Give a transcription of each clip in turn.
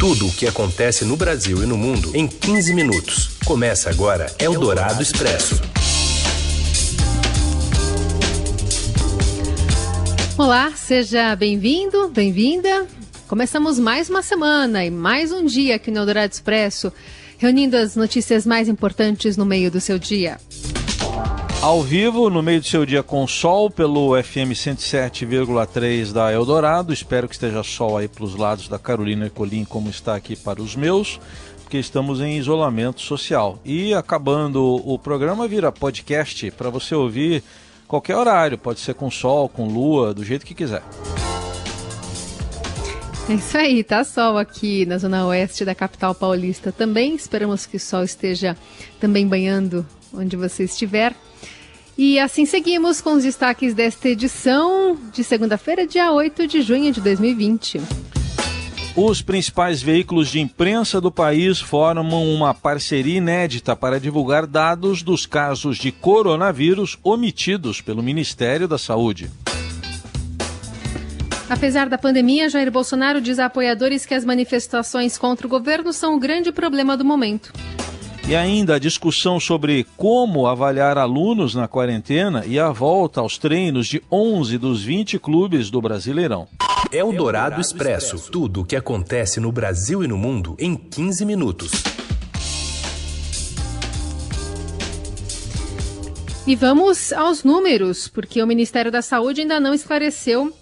Tudo o que acontece no Brasil e no mundo em 15 minutos. Começa agora Eldorado Expresso. Olá, seja bem-vindo, bem-vinda. Começamos mais uma semana e mais um dia aqui no Eldorado Expresso, reunindo as notícias mais importantes no meio do seu dia. Ao vivo, no meio do seu dia com sol, pelo FM 107,3 da Eldorado. Espero que esteja sol aí para os lados da Carolina Colim, como está aqui para os meus, porque estamos em isolamento social. E acabando o programa, vira podcast para você ouvir qualquer horário. Pode ser com sol, com lua, do jeito que quiser. É isso aí, tá sol aqui na zona oeste da capital paulista também. Esperamos que o sol esteja também banhando onde você estiver. E assim seguimos com os destaques desta edição de segunda-feira, dia 8 de junho de 2020. Os principais veículos de imprensa do país formam uma parceria inédita para divulgar dados dos casos de coronavírus omitidos pelo Ministério da Saúde. Apesar da pandemia, Jair Bolsonaro diz a apoiadores que as manifestações contra o governo são o grande problema do momento. E ainda a discussão sobre como avaliar alunos na quarentena e a volta aos treinos de 11 dos 20 clubes do Brasileirão. É o Dourado Expresso. Tudo o que acontece no Brasil e no mundo em 15 minutos. E vamos aos números, porque o Ministério da Saúde ainda não esclareceu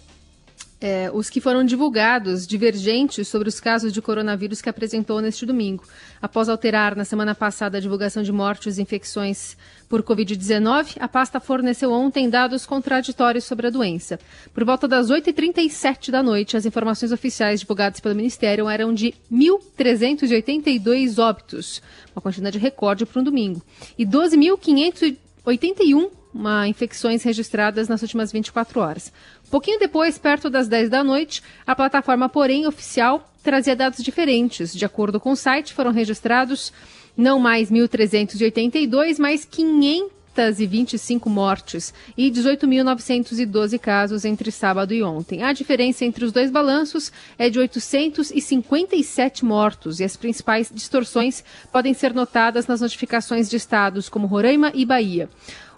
é, os que foram divulgados, divergentes sobre os casos de coronavírus que apresentou neste domingo. Após alterar na semana passada a divulgação de mortes e infecções por Covid-19, a pasta forneceu ontem dados contraditórios sobre a doença. Por volta das 8h37 da noite, as informações oficiais divulgadas pelo Ministério eram de 1.382 óbitos, uma quantidade recorde para um domingo, e 12.581 uma, infecções registradas nas últimas 24 horas. Pouquinho depois, perto das 10 da noite, a plataforma, porém, oficial trazia dados diferentes. De acordo com o site, foram registrados não mais 1.382, mas 525 mortes e 18.912 casos entre sábado e ontem. A diferença entre os dois balanços é de 857 mortos e as principais distorções podem ser notadas nas notificações de estados como Roraima e Bahia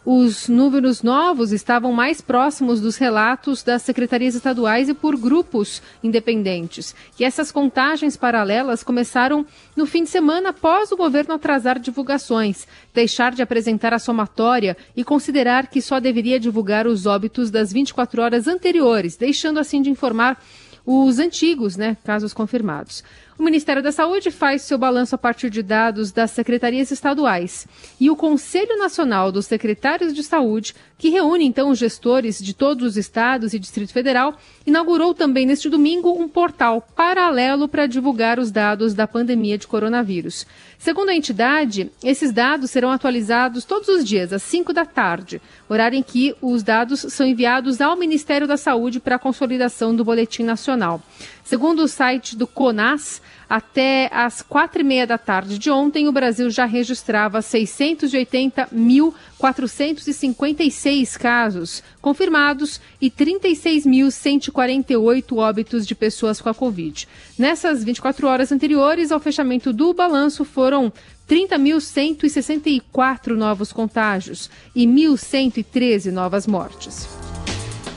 os números novos estavam mais próximos dos relatos das secretarias estaduais e por grupos independentes. E essas contagens paralelas começaram no fim de semana após o governo atrasar divulgações, deixar de apresentar a somatória e considerar que só deveria divulgar os óbitos das 24 horas anteriores, deixando assim de informar os antigos, né, casos confirmados. O Ministério da Saúde faz seu balanço a partir de dados das secretarias estaduais. E o Conselho Nacional dos Secretários de Saúde, que reúne então os gestores de todos os estados e Distrito Federal, inaugurou também neste domingo um portal paralelo para divulgar os dados da pandemia de coronavírus. Segundo a entidade, esses dados serão atualizados todos os dias, às 5 da tarde, horário em que os dados são enviados ao Ministério da Saúde para a consolidação do Boletim Nacional. Segundo o site do CONAS, até às quatro e meia da tarde de ontem, o Brasil já registrava 680.456 casos confirmados e 36.148 óbitos de pessoas com a Covid. Nessas 24 horas anteriores ao fechamento do balanço, foram 30.164 novos contágios e 1.113 novas mortes.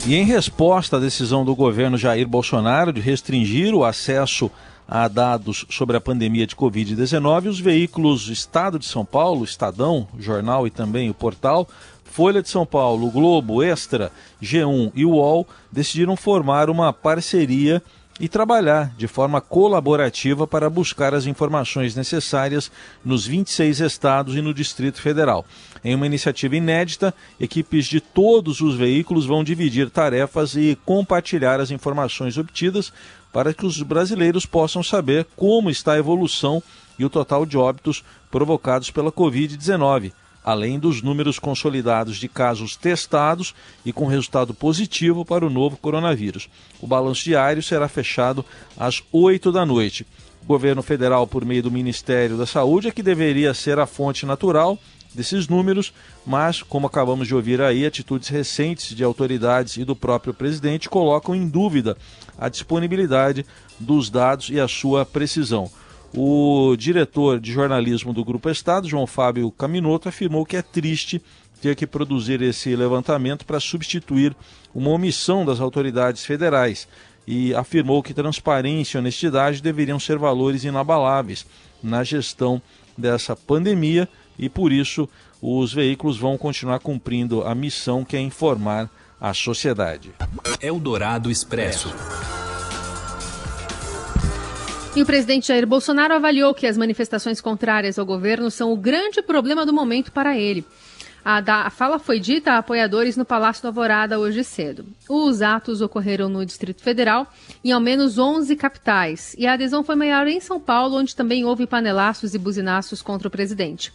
E em resposta à decisão do governo Jair Bolsonaro de restringir o acesso a dados sobre a pandemia de Covid-19, os veículos Estado de São Paulo, Estadão, Jornal e também o portal, Folha de São Paulo, Globo, Extra, G1 e UOL decidiram formar uma parceria e trabalhar de forma colaborativa para buscar as informações necessárias nos 26 estados e no Distrito Federal. Em uma iniciativa inédita, equipes de todos os veículos vão dividir tarefas e compartilhar as informações obtidas para que os brasileiros possam saber como está a evolução e o total de óbitos provocados pela Covid-19 além dos números consolidados de casos testados e com resultado positivo para o novo coronavírus. O balanço diário será fechado às 8 da noite. O governo federal, por meio do Ministério da Saúde, é que deveria ser a fonte natural desses números, mas, como acabamos de ouvir aí, atitudes recentes de autoridades e do próprio presidente colocam em dúvida a disponibilidade dos dados e a sua precisão. O diretor de jornalismo do Grupo Estado, João Fábio Caminoto, afirmou que é triste ter que produzir esse levantamento para substituir uma omissão das autoridades federais e afirmou que transparência e honestidade deveriam ser valores inabaláveis na gestão dessa pandemia e por isso os veículos vão continuar cumprindo a missão que é informar a sociedade. Eldorado Expresso. E o presidente Jair Bolsonaro avaliou que as manifestações contrárias ao governo são o grande problema do momento para ele. A, da, a fala foi dita a apoiadores no Palácio da Alvorada hoje cedo. Os atos ocorreram no Distrito Federal, em ao menos 11 capitais, e a adesão foi maior em São Paulo, onde também houve panelaços e buzinaços contra o presidente.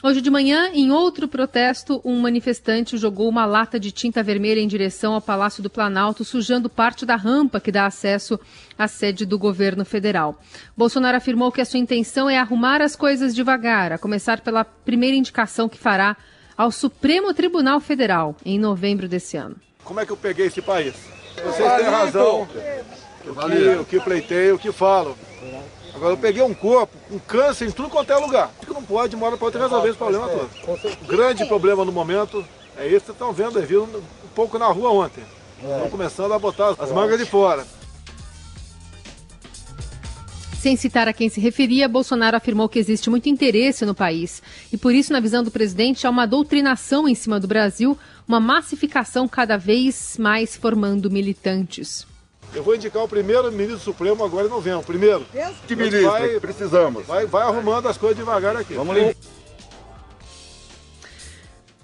Hoje de manhã, em outro protesto, um manifestante jogou uma lata de tinta vermelha em direção ao Palácio do Planalto, sujando parte da rampa que dá acesso à sede do governo federal. Bolsonaro afirmou que a sua intenção é arrumar as coisas devagar, a começar pela primeira indicação que fará ao Supremo Tribunal Federal em novembro desse ano. Como é que eu peguei esse país? Vocês têm razão. O que, o que pleitei, o que falo. Agora eu peguei um corpo com câncer em tudo quanto é lugar. Que não pode, hora para outra, resolver esse problema todo. O grande problema no momento é isso que vocês estão vendo, viram um pouco na rua ontem. Estão começando a botar as mangas de fora. Sem citar a quem se referia, Bolsonaro afirmou que existe muito interesse no país e, por isso, na visão do presidente, há uma doutrinação em cima do Brasil, uma massificação cada vez mais formando militantes. Eu vou indicar o primeiro ministro supremo agora em novembro. Primeiro. Que ministro? Vai, precisamos. Vai, vai arrumando as coisas devagar aqui. Vamos limpar.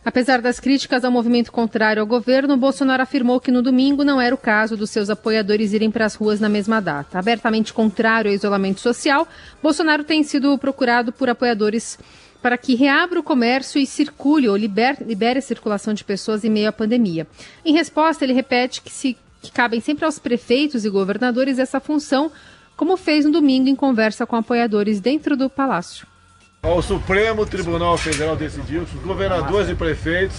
Apesar das críticas ao movimento contrário ao governo, Bolsonaro afirmou que no domingo não era o caso dos seus apoiadores irem para as ruas na mesma data. Abertamente contrário ao isolamento social, Bolsonaro tem sido procurado por apoiadores para que reabra o comércio e circule ou libere, libere a circulação de pessoas em meio à pandemia. Em resposta, ele repete que se que cabem sempre aos prefeitos e governadores essa função, como fez no domingo em conversa com apoiadores dentro do palácio. O Supremo Tribunal Federal decidiu que os governadores e prefeitos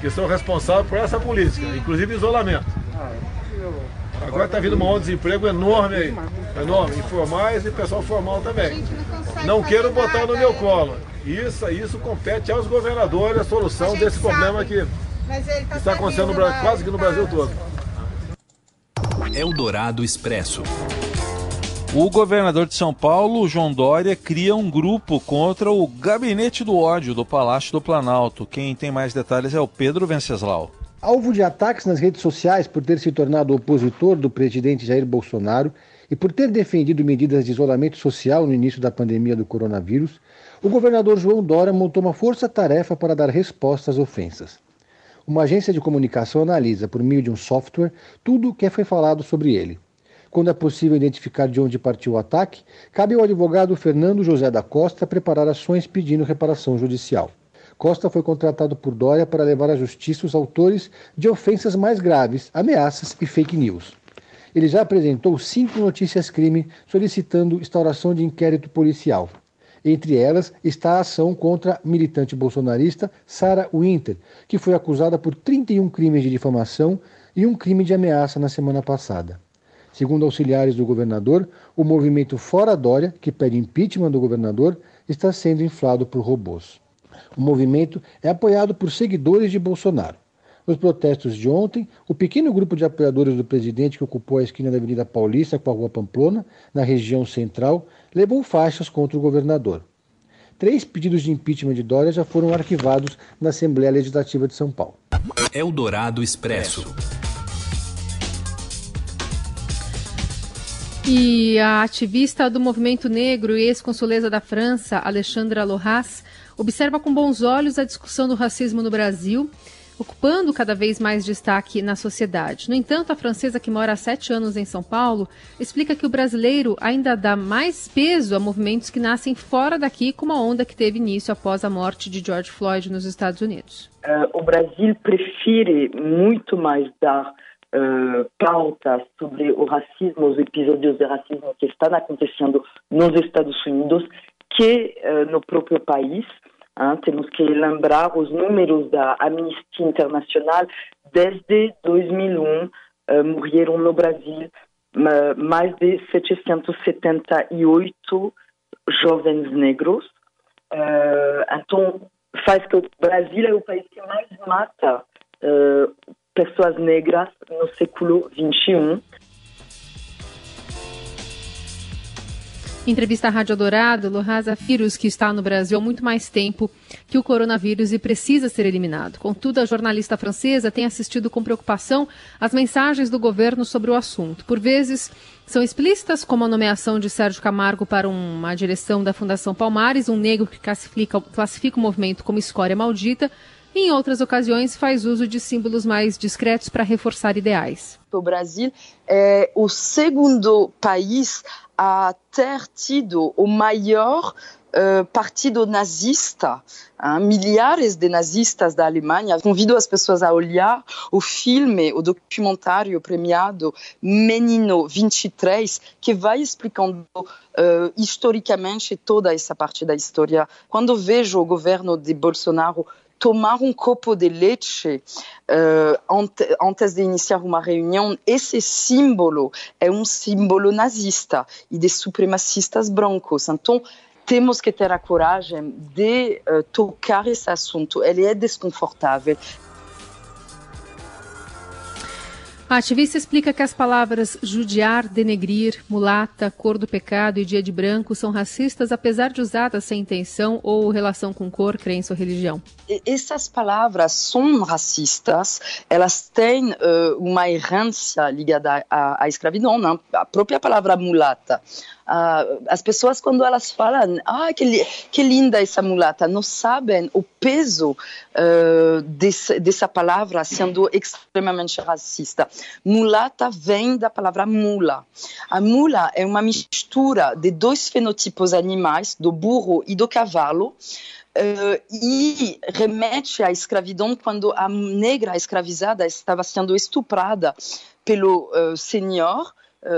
que são responsáveis por essa política, inclusive isolamento. Agora está vindo um monte de desemprego enorme aí, enorme, informais e pessoal formal também. Não quero botar no meu colo. Isso, isso compete aos governadores a solução desse problema que, que está acontecendo no, quase que no Brasil todo. Eldorado Expresso. O governador de São Paulo, João Dória, cria um grupo contra o Gabinete do Ódio do Palácio do Planalto. Quem tem mais detalhes é o Pedro Venceslau. Alvo de ataques nas redes sociais por ter se tornado opositor do presidente Jair Bolsonaro e por ter defendido medidas de isolamento social no início da pandemia do coronavírus, o governador João Dória montou uma força-tarefa para dar resposta às ofensas. Uma agência de comunicação analisa, por meio de um software, tudo o que foi falado sobre ele. Quando é possível identificar de onde partiu o ataque, cabe ao advogado Fernando José da Costa preparar ações pedindo reparação judicial. Costa foi contratado por Dória para levar à justiça os autores de ofensas mais graves, ameaças e fake news. Ele já apresentou cinco notícias-crime solicitando instauração de inquérito policial. Entre elas está a ação contra a militante bolsonarista Sara Winter, que foi acusada por 31 crimes de difamação e um crime de ameaça na semana passada. Segundo auxiliares do governador, o movimento Fora Dória, que pede impeachment do governador, está sendo inflado por robôs. O movimento é apoiado por seguidores de Bolsonaro. Nos protestos de ontem, o pequeno grupo de apoiadores do presidente que ocupou a esquina da Avenida Paulista com a Rua Pamplona, na região central, levou faixas contra o governador. Três pedidos de impeachment de Dória já foram arquivados na Assembleia Legislativa de São Paulo. Eldorado Expresso. E a ativista do movimento negro e ex-consuleza da França, Alexandra Lohas, observa com bons olhos a discussão do racismo no Brasil, ocupando cada vez mais destaque na sociedade. No entanto, a francesa que mora há sete anos em São Paulo explica que o brasileiro ainda dá mais peso a movimentos que nascem fora daqui, como a onda que teve início após a morte de George Floyd nos Estados Unidos. Uh, o Brasil prefere muito mais dar uh, pauta sobre o racismo, os episódios de racismo que estão acontecendo nos Estados Unidos, que uh, no próprio país. Hein, temos que lembrar os números da Amnistia Internacional. Desde 2001, uh, morreram no Brasil mais de 778 jovens negros. Então, faz que o Brasil é o país que mais mata pessoas negras no século XXI. Entrevista à Rádio Dourado, Lohasa vírus que está no Brasil há muito mais tempo que o coronavírus e precisa ser eliminado. Contudo, a jornalista francesa tem assistido com preocupação as mensagens do governo sobre o assunto. Por vezes, são explícitas, como a nomeação de Sérgio Camargo para uma direção da Fundação Palmares, um negro que classifica, classifica o movimento como escória maldita, em outras ocasiões faz uso de símbolos mais discretos para reforçar ideais. O Brasil é o segundo país a ter tido o maior Uh, partido nazista, hein? milhares de nazistas da Alemanha. Convido as pessoas a olhar o filme, o documentário premiado Menino 23, que vai explicando uh, historicamente toda essa parte da história. Quando vejo o governo de Bolsonaro tomar um copo de leite uh, antes de iniciar uma reunião, esse símbolo é um símbolo nazista e de supremacistas brancos. Então, temos que ter a coragem de uh, tocar esse assunto. Ele é desconfortável. A ativista explica que as palavras judiar, denegrir, mulata, cor do pecado e dia de branco são racistas, apesar de usadas sem intenção ou relação com cor, crença ou religião. Essas palavras são racistas, elas têm uh, uma errância ligada à, à escravidão. Não? A própria palavra mulata Uh, as pessoas, quando elas falam, ah, que, que linda essa mulata, não sabem o peso uh, desse, dessa palavra sendo extremamente racista. Mulata vem da palavra mula. A mula é uma mistura de dois fenotipos animais, do burro e do cavalo. Uh, e remete à escravidão quando a negra escravizada estava sendo estuprada pelo senhor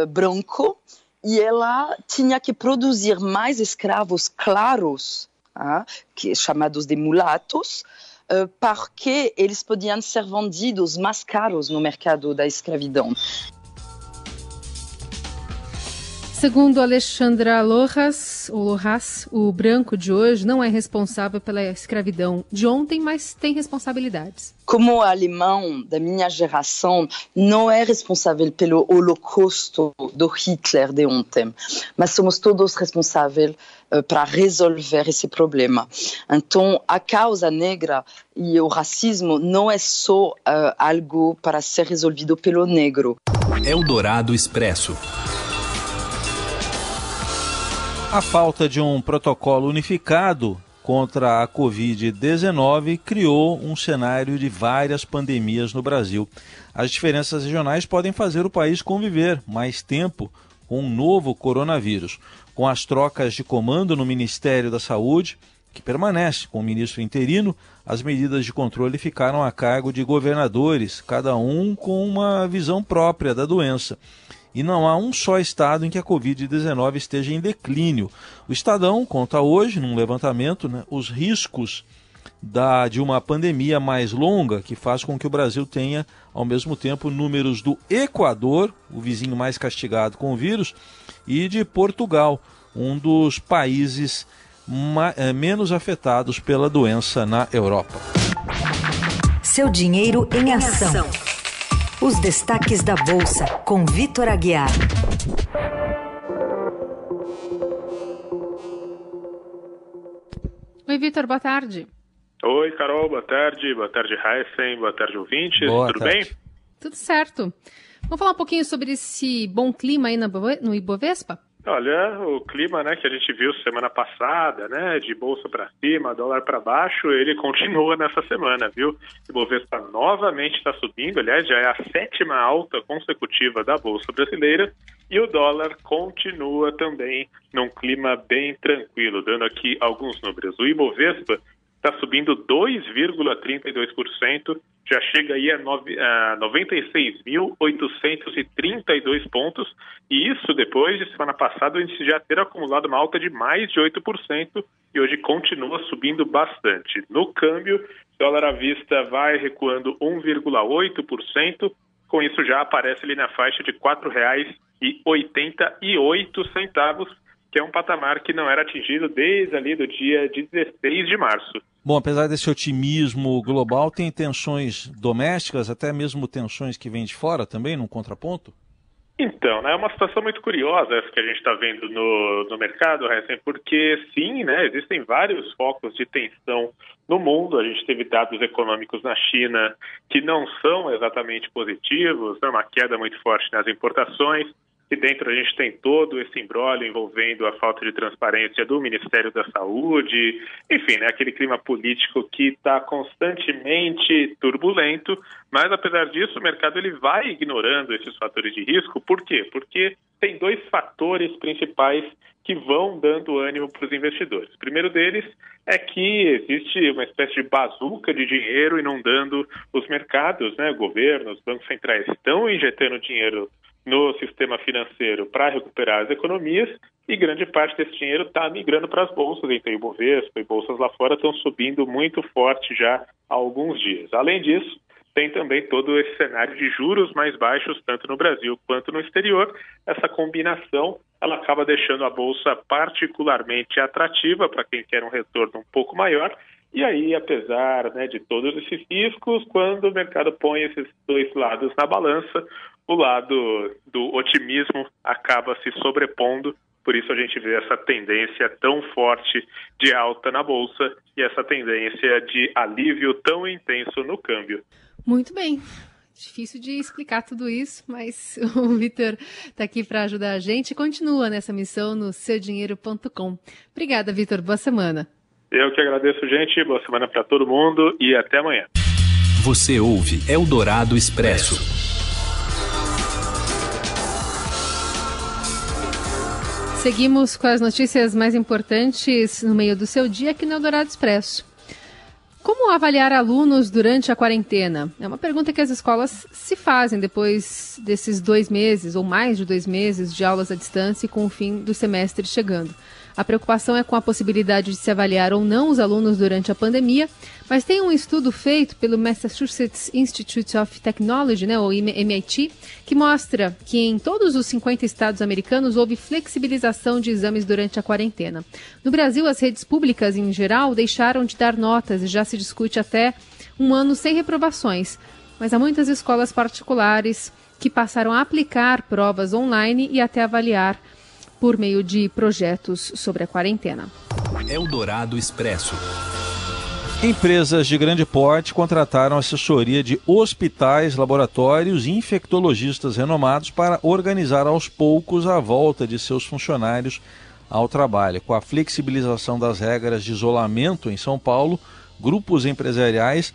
branco e ela tinha que produzir mais escravos claros, ah, que, chamados de mulatos, uh, porque eles podiam ser vendidos mais caros no mercado da escravidão. Segundo Alexandra Lojas, ou Lojas, o branco de hoje não é responsável pela escravidão de ontem, mas tem responsabilidades. Como alemão da minha geração, não é responsável pelo holocausto do Hitler de ontem, mas somos todos responsáveis uh, para resolver esse problema. Então, a causa negra e o racismo não é só uh, algo para ser resolvido pelo negro. Eldorado Expresso. A falta de um protocolo unificado contra a Covid-19 criou um cenário de várias pandemias no Brasil. As diferenças regionais podem fazer o país conviver mais tempo com um novo coronavírus. Com as trocas de comando no Ministério da Saúde, que permanece com o ministro interino, as medidas de controle ficaram a cargo de governadores, cada um com uma visão própria da doença e não há um só estado em que a Covid-19 esteja em declínio. O Estadão conta hoje, num levantamento, né, os riscos da, de uma pandemia mais longa, que faz com que o Brasil tenha, ao mesmo tempo, números do Equador, o vizinho mais castigado com o vírus, e de Portugal, um dos países eh, menos afetados pela doença na Europa. Seu dinheiro em ação. Os destaques da Bolsa, com Vitor Aguiar. Oi, Vitor, boa tarde. Oi, Carol, boa tarde. Boa tarde, Heisen. Boa tarde, ouvintes. Boa Tudo tarde. bem? Tudo certo. Vamos falar um pouquinho sobre esse bom clima aí no Ibovespa? Olha, o clima né, que a gente viu semana passada, né, de bolsa para cima, dólar para baixo, ele continua nessa semana, viu? O Bovespa novamente está subindo, aliás, já é a sétima alta consecutiva da bolsa brasileira e o dólar continua também num clima bem tranquilo, dando aqui alguns números. O Ibovespa está subindo 2,32%, já chega aí a, a 96.832 pontos, e isso depois de semana passada a gente já ter acumulado uma alta de mais de 8%, e hoje continua subindo bastante. No câmbio, dólar à vista vai recuando 1,8%, Com isso já aparece ali na faixa de R$ 4,88, que é um patamar que não era atingido desde ali do dia 16 de março. Bom, apesar desse otimismo global, tem tensões domésticas, até mesmo tensões que vêm de fora também, num contraponto? Então, né, é uma situação muito curiosa essa que a gente está vendo no, no mercado, Hessen, porque sim, né, existem vários focos de tensão no mundo. A gente teve dados econômicos na China que não são exatamente positivos, né, uma queda muito forte nas importações. E dentro a gente tem todo esse embrólio envolvendo a falta de transparência do Ministério da Saúde, enfim, né, aquele clima político que está constantemente turbulento, mas apesar disso o mercado ele vai ignorando esses fatores de risco. Por quê? Porque tem dois fatores principais que vão dando ânimo para os investidores. O primeiro deles é que existe uma espécie de bazuca de dinheiro inundando os mercados, né? Governos, bancos centrais estão injetando dinheiro no sistema financeiro para recuperar as economias e grande parte desse dinheiro está migrando para as bolsas, então o Bovespa e bolsas lá fora estão subindo muito forte já há alguns dias. Além disso, tem também todo esse cenário de juros mais baixos, tanto no Brasil quanto no exterior. Essa combinação ela acaba deixando a bolsa particularmente atrativa para quem quer um retorno um pouco maior. E aí, apesar né, de todos esses riscos, quando o mercado põe esses dois lados na balança, o lado do otimismo acaba se sobrepondo, por isso a gente vê essa tendência tão forte de alta na bolsa e essa tendência de alívio tão intenso no câmbio. Muito bem. Difícil de explicar tudo isso, mas o Vitor está aqui para ajudar a gente. Continua nessa missão no seudinheiro.com. Obrigada, Vitor. Boa semana. Eu que agradeço, gente. Boa semana para todo mundo e até amanhã. Você ouve Eldorado Expresso. Seguimos com as notícias mais importantes no meio do seu dia aqui no Eldorado Expresso. Como avaliar alunos durante a quarentena? É uma pergunta que as escolas se fazem depois desses dois meses ou mais de dois meses de aulas à distância e com o fim do semestre chegando. A preocupação é com a possibilidade de se avaliar ou não os alunos durante a pandemia, mas tem um estudo feito pelo Massachusetts Institute of Technology, né, ou MIT, que mostra que em todos os 50 estados americanos houve flexibilização de exames durante a quarentena. No Brasil, as redes públicas em geral deixaram de dar notas e já se discute até um ano sem reprovações. Mas há muitas escolas particulares que passaram a aplicar provas online e até avaliar por meio de projetos sobre a quarentena. Eldorado Expresso. Empresas de grande porte contrataram assessoria de hospitais, laboratórios e infectologistas renomados para organizar aos poucos a volta de seus funcionários ao trabalho. Com a flexibilização das regras de isolamento em São Paulo, grupos empresariais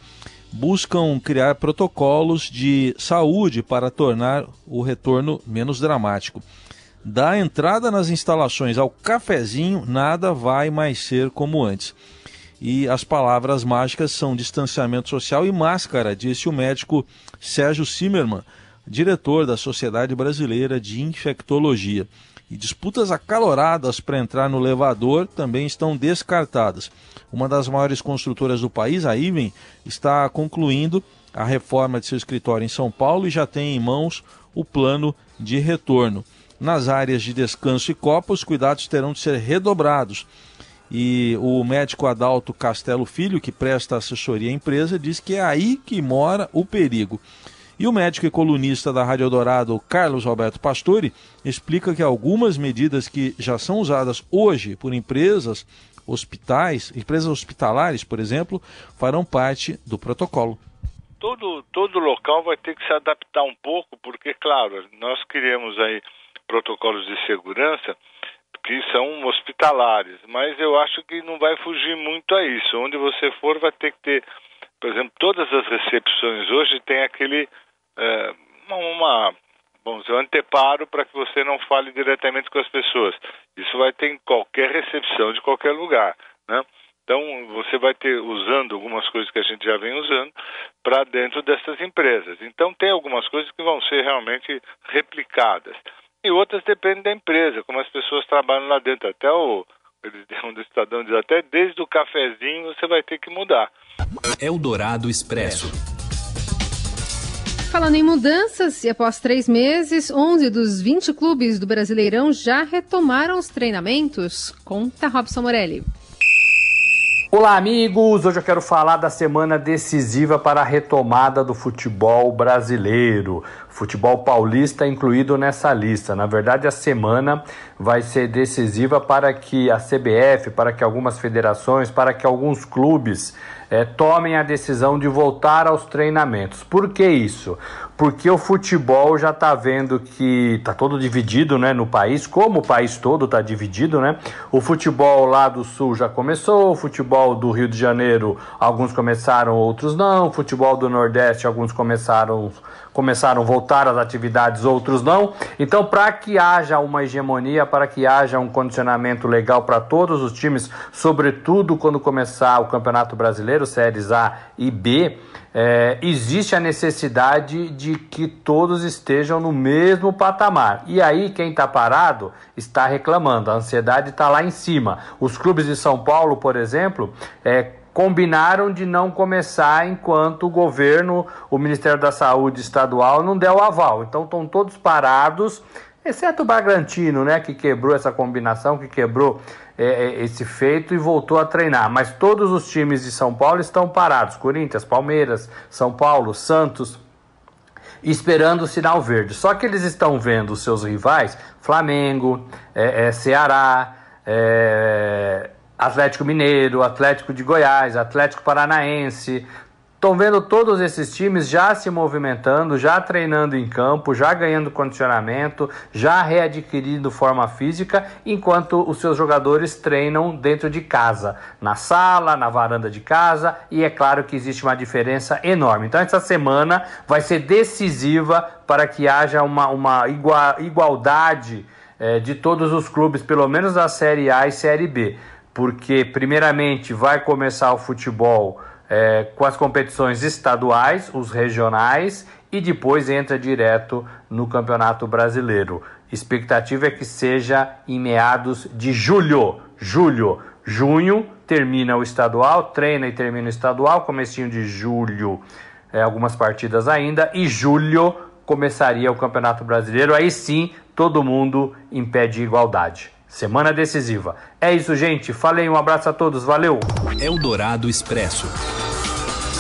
buscam criar protocolos de saúde para tornar o retorno menos dramático. Da entrada nas instalações ao cafezinho, nada vai mais ser como antes. E as palavras mágicas são distanciamento social e máscara, disse o médico Sérgio Zimmermann, diretor da Sociedade Brasileira de Infectologia. E disputas acaloradas para entrar no elevador também estão descartadas. Uma das maiores construtoras do país, a Iven, está concluindo a reforma de seu escritório em São Paulo e já tem em mãos o plano de retorno. Nas áreas de descanso e copa, os cuidados terão de ser redobrados. E o médico Adalto Castelo Filho, que presta assessoria à empresa, diz que é aí que mora o perigo. E o médico e colunista da Rádio Eldorado, Carlos Roberto Pastore, explica que algumas medidas que já são usadas hoje por empresas, hospitais, empresas hospitalares, por exemplo, farão parte do protocolo. Todo, todo local vai ter que se adaptar um pouco, porque, claro, nós queremos aí protocolos de segurança que são hospitalares, mas eu acho que não vai fugir muito a isso. Onde você for, vai ter que ter, por exemplo, todas as recepções hoje tem aquele é, uma bom, um anteparo para que você não fale diretamente com as pessoas. Isso vai ter em qualquer recepção de qualquer lugar, né? Então, você vai ter usando algumas coisas que a gente já vem usando para dentro dessas empresas. Então, tem algumas coisas que vão ser realmente replicadas e outras dependem da empresa, como as pessoas trabalham lá dentro. Até o, onde o Estadão diz, até desde o cafezinho você vai ter que mudar. Eldorado Expresso. falando em mudanças, e após três meses, 11 dos 20 clubes do Brasileirão já retomaram os treinamentos. Conta Robson Morelli. Olá, amigos! Hoje eu quero falar da semana decisiva para a retomada do futebol brasileiro. Futebol paulista incluído nessa lista. Na verdade, a semana vai ser decisiva para que a CBF, para que algumas federações, para que alguns clubes é, tomem a decisão de voltar aos treinamentos. Por que isso? Porque o futebol já está vendo que está todo dividido né, no país, como o país todo está dividido, né? O futebol lá do sul já começou, o futebol do Rio de Janeiro, alguns começaram, outros não, o futebol do Nordeste, alguns começaram começaram a voltar às atividades, outros não. Então, para que haja uma hegemonia, para que haja um condicionamento legal para todos os times, sobretudo quando começar o Campeonato Brasileiro, séries A e B, é, existe a necessidade de que todos estejam no mesmo patamar. E aí, quem está parado está reclamando, a ansiedade está lá em cima. Os clubes de São Paulo, por exemplo, é, combinaram de não começar enquanto o governo, o Ministério da Saúde estadual não der o aval. Então estão todos parados, exceto o Bragantino, né, que quebrou essa combinação, que quebrou é, é, esse feito e voltou a treinar. Mas todos os times de São Paulo estão parados: Corinthians, Palmeiras, São Paulo, Santos. Esperando o sinal verde. Só que eles estão vendo os seus rivais, Flamengo, é, é Ceará, é, Atlético Mineiro, Atlético de Goiás, Atlético Paranaense. Estão vendo todos esses times já se movimentando, já treinando em campo, já ganhando condicionamento, já readquirindo forma física, enquanto os seus jogadores treinam dentro de casa, na sala, na varanda de casa, e é claro que existe uma diferença enorme. Então, essa semana vai ser decisiva para que haja uma, uma igualdade é, de todos os clubes, pelo menos da Série A e Série B porque primeiramente vai começar o futebol é, com as competições estaduais, os regionais, e depois entra direto no Campeonato Brasileiro. Expectativa é que seja em meados de julho. Julho, junho termina o estadual, treina e termina o estadual, comecinho de julho, é, algumas partidas ainda, e julho começaria o Campeonato Brasileiro. Aí sim, todo mundo em pé de igualdade. Semana decisiva. É isso, gente. Falei, um abraço a todos. Valeu. Eldorado Expresso.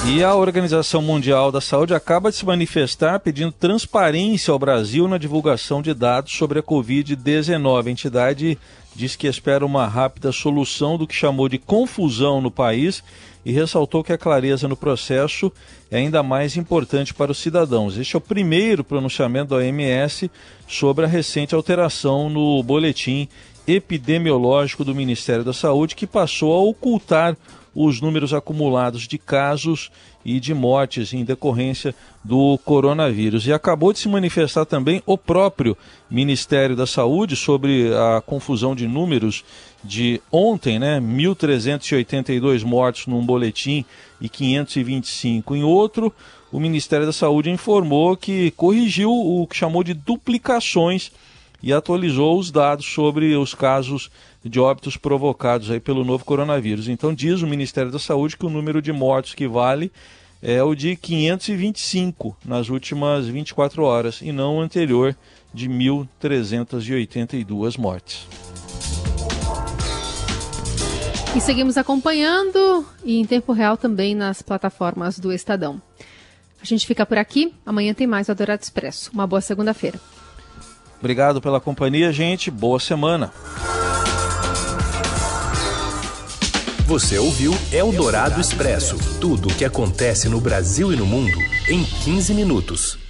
E a Organização Mundial da Saúde acaba de se manifestar pedindo transparência ao Brasil na divulgação de dados sobre a Covid-19. A entidade diz que espera uma rápida solução do que chamou de confusão no país e ressaltou que a clareza no processo é ainda mais importante para os cidadãos. Este é o primeiro pronunciamento da OMS sobre a recente alteração no boletim epidemiológico do Ministério da Saúde, que passou a ocultar os números acumulados de casos e de mortes em decorrência do coronavírus. E acabou de se manifestar também o próprio Ministério da Saúde sobre a confusão de números de ontem, né? 1.382 mortos num boletim e 525 em outro. O Ministério da Saúde informou que corrigiu o que chamou de duplicações e atualizou os dados sobre os casos de óbitos provocados aí pelo novo coronavírus. Então diz o Ministério da Saúde que o número de mortos que vale é o de 525 nas últimas 24 horas e não o anterior de 1.382 mortes. E seguimos acompanhando e em tempo real também nas plataformas do Estadão. A gente fica por aqui. Amanhã tem mais o Adorado Expresso. Uma boa segunda-feira. Obrigado pela companhia, gente. Boa semana. Você ouviu Eldorado Expresso tudo o que acontece no Brasil e no mundo em 15 minutos.